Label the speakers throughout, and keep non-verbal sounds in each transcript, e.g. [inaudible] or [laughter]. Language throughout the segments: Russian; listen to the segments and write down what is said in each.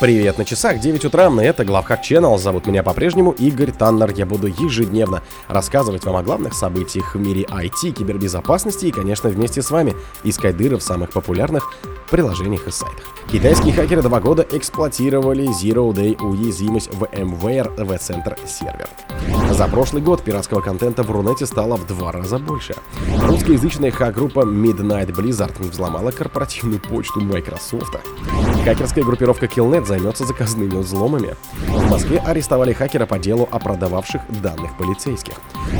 Speaker 1: Привет на часах, 9 утра, это Главхак Channel, зовут меня по-прежнему Игорь Таннер. Я буду ежедневно рассказывать вам о главных событиях в мире IT, кибербезопасности и, конечно, вместе с вами искать дыры в самых популярных приложениях и сайтах. Китайские хакеры два года эксплуатировали Zero Day уязвимость в VMware V-Center сервер. За прошлый год пиратского контента в Рунете стало в два раза больше. Русскоязычная хак-группа Midnight Blizzard взломала корпоративную почту Microsoft. Хакерская группировка Killnet займется заказными взломами. В Москве арестовали хакера по делу о продававших данных полицейских.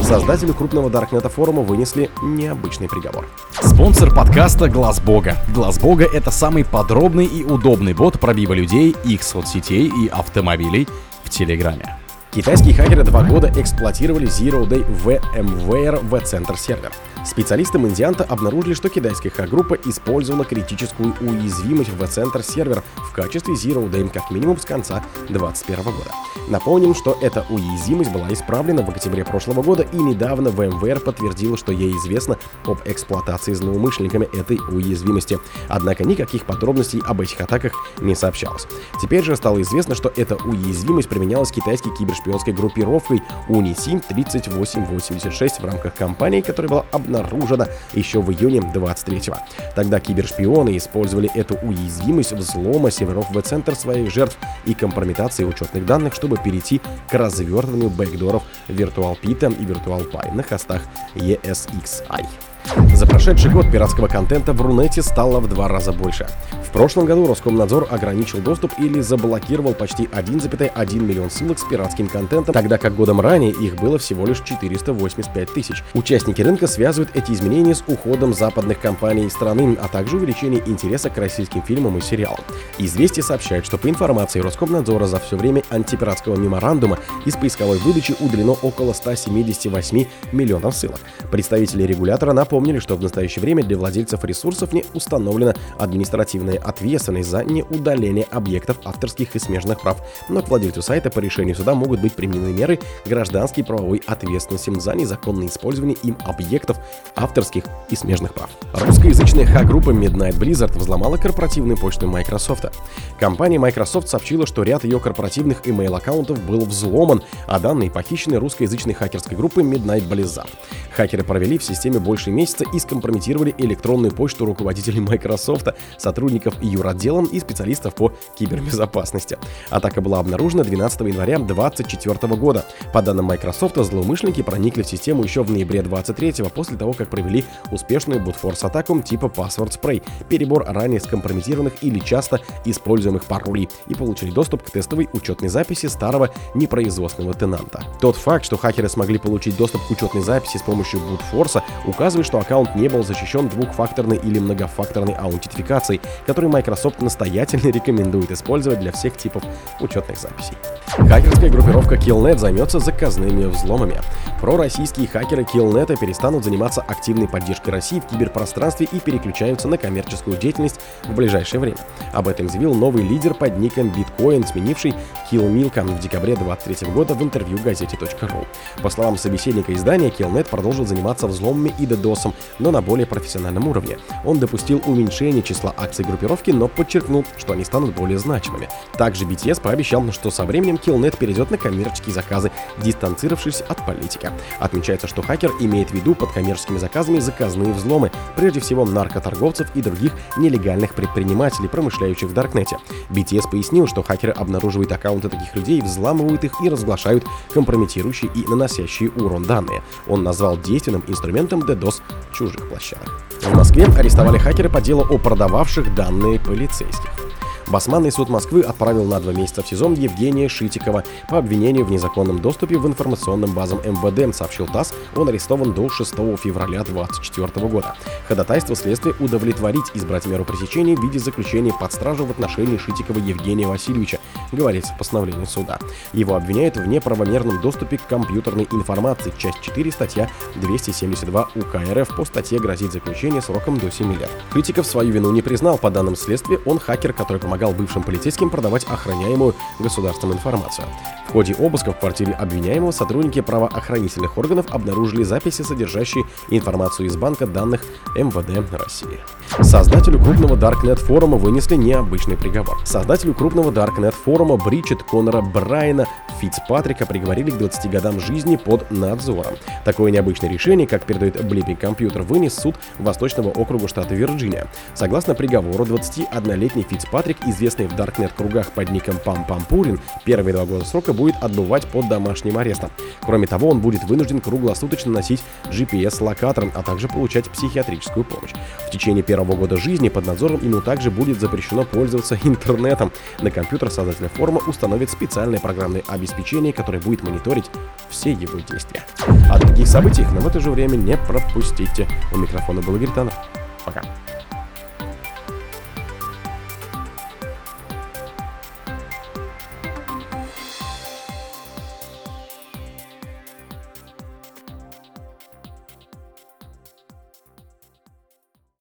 Speaker 1: Создателю крупного Даркнета форума вынесли необычный приговор.
Speaker 2: Спонсор подкаста Глаз Бога. Глаз Бога это самый подробный и удобный бот пробива людей, их соцсетей и автомобилей в Телеграме.
Speaker 1: Китайские хакеры два года эксплуатировали Zero Day VMware V-Center сервер. Специалисты Мандианта обнаружили, что китайская хак-группа использовала критическую уязвимость в V-Center сервер в качестве Zero Day как минимум с конца 2021 года. Напомним, что эта уязвимость была исправлена в октябре прошлого года и недавно VMware подтвердила, что ей известно об эксплуатации злоумышленниками этой уязвимости. Однако никаких подробностей об этих атаках не сообщалось. Теперь же стало известно, что эта уязвимость применялась китайской кибершпионской группировкой Unisim 3886 в рамках кампании, которая была обнаружена еще в июне 23-го. Тогда кибершпионы использовали эту уязвимость взлома серверов в-центр своих жертв и компрометации учетных данных, чтобы перейти к развертыванию бэкдоров VirtualPit и VirtualPy на хостах ESXi. За прошедший год пиратского контента в Рунете стало в два раза больше. В прошлом году Роскомнадзор ограничил доступ или заблокировал почти 1,1 миллион ссылок с пиратским контентом, тогда как годом ранее их было всего лишь 485 тысяч. Участники рынка связывают эти изменения с уходом западных компаний страны, а также увеличением интереса к российским фильмам и сериалам. Известие сообщает, что по информации Роскомнадзора за все время антипиратского меморандума из поисковой выдачи удалено около 178 миллионов ссылок. Представители регулятора напомнили, что в настоящее время для владельцев ресурсов не установлена административная ответственность за неудаление объектов авторских и смежных прав, но к владельцу сайта по решению суда могут быть применены меры гражданской правовой ответственности за незаконное использование им объектов авторских и смежных прав. Русскоязычная хак-группа Midnight Blizzard взломала корпоративную почту Microsoft. Компания Microsoft сообщила, что ряд ее корпоративных email-аккаунтов был взломан, а данные похищены русскоязычной хакерской группы Midnight Blizzard. Хакеры провели в системе больше месяца и скомпрометировали электронную почту руководителей Microsoft, сотрудников юротделом и специалистов по кибербезопасности. Атака была обнаружена 12 января 2024 года. По данным Microsoft, злоумышленники проникли в систему еще в ноябре 2023 после того, как провели успешную бутфорс-атаку типа Password Spray, перебор ранее скомпрометированных или часто используемых паролей и получили доступ к тестовой учетной записи старого непроизводственного тенанта. Тот факт, что хакеры смогли получить доступ к учетной записи с помощью бутфорса, указывает, что аккаунт не был защищен двухфакторной или многофакторной аутентификацией, который Microsoft настоятельно [laughs] рекомендует использовать для всех типов учетных записей. Хакерская группировка Killnet займется заказными взломами. Пророссийские хакеры Killnet перестанут заниматься активной поддержкой России в киберпространстве и переключаются на коммерческую деятельность в ближайшее время. Об этом заявил новый лидер под ником Bitcoin, сменивший Killmilk в декабре 2023 года в интервью газете.ру. По словам собеседника издания, Killnet продолжил заниматься взломами и DDoS, но на более профессиональном уровне. Он допустил уменьшение числа акций группировки, но подчеркнул, что они станут более значимыми. Также BTS пообещал, что со временем Killnet перейдет на коммерческие заказы, дистанцировавшись от политики. Отмечается, что хакер имеет в виду под коммерческими заказами заказные взломы, прежде всего наркоторговцев и других нелегальных предпринимателей, промышляющих в Даркнете. BTS пояснил, что хакеры обнаруживают аккаунты таких людей, взламывают их и разглашают компрометирующие и наносящие урон данные. Он назвал действенным инструментом DDoS чужих площадок. В Москве арестовали хакеры по делу о продававших данные полицейских. Басманный суд Москвы отправил на два месяца в СИЗО Евгения Шитикова по обвинению в незаконном доступе в информационным базам МВД, сообщил ТАСС. Он арестован до 6 февраля 2024 года. Ходатайство следствия удовлетворить избрать меру пресечения в виде заключения под стражу в отношении Шитикова Евгения Васильевича, говорится в постановлении суда. Его обвиняют в неправомерном доступе к компьютерной информации, часть 4, статья 272 УК РФ. По статье грозит заключение сроком до 7 лет. Шитиков свою вину не признал. По данным следствия, он хакер, который помогал помогал бывшим полицейским продавать охраняемую государством информацию. В ходе обыска в квартире обвиняемого сотрудники правоохранительных органов обнаружили записи, содержащие информацию из банка данных МВД России. Создателю крупного Darknet форума вынесли необычный приговор. Создателю крупного Darknet форума Бричет Конора Брайана Фицпатрика приговорили к 20 годам жизни под надзором. Такое необычное решение, как передает Блиппинг Компьютер, вынес суд Восточного округа штата Вирджиния. Согласно приговору, 21-летний Фицпатрик, известный в Даркнет кругах под ником Пам Пам Пурин, первые два года срока будет отбывать под домашним арестом. Кроме того, он будет вынужден круглосуточно носить GPS-локатор, а также получать психиатрическую помощь. В течение первого года жизни под надзором ему также будет запрещено пользоваться [laughs] интернетом. На компьютер создателя форума установит специальное программное обеспечение, которое будет мониторить все его действия. О других событиях, но в это же время не пропустите. У микрофона был Игорь Таннер. Пока.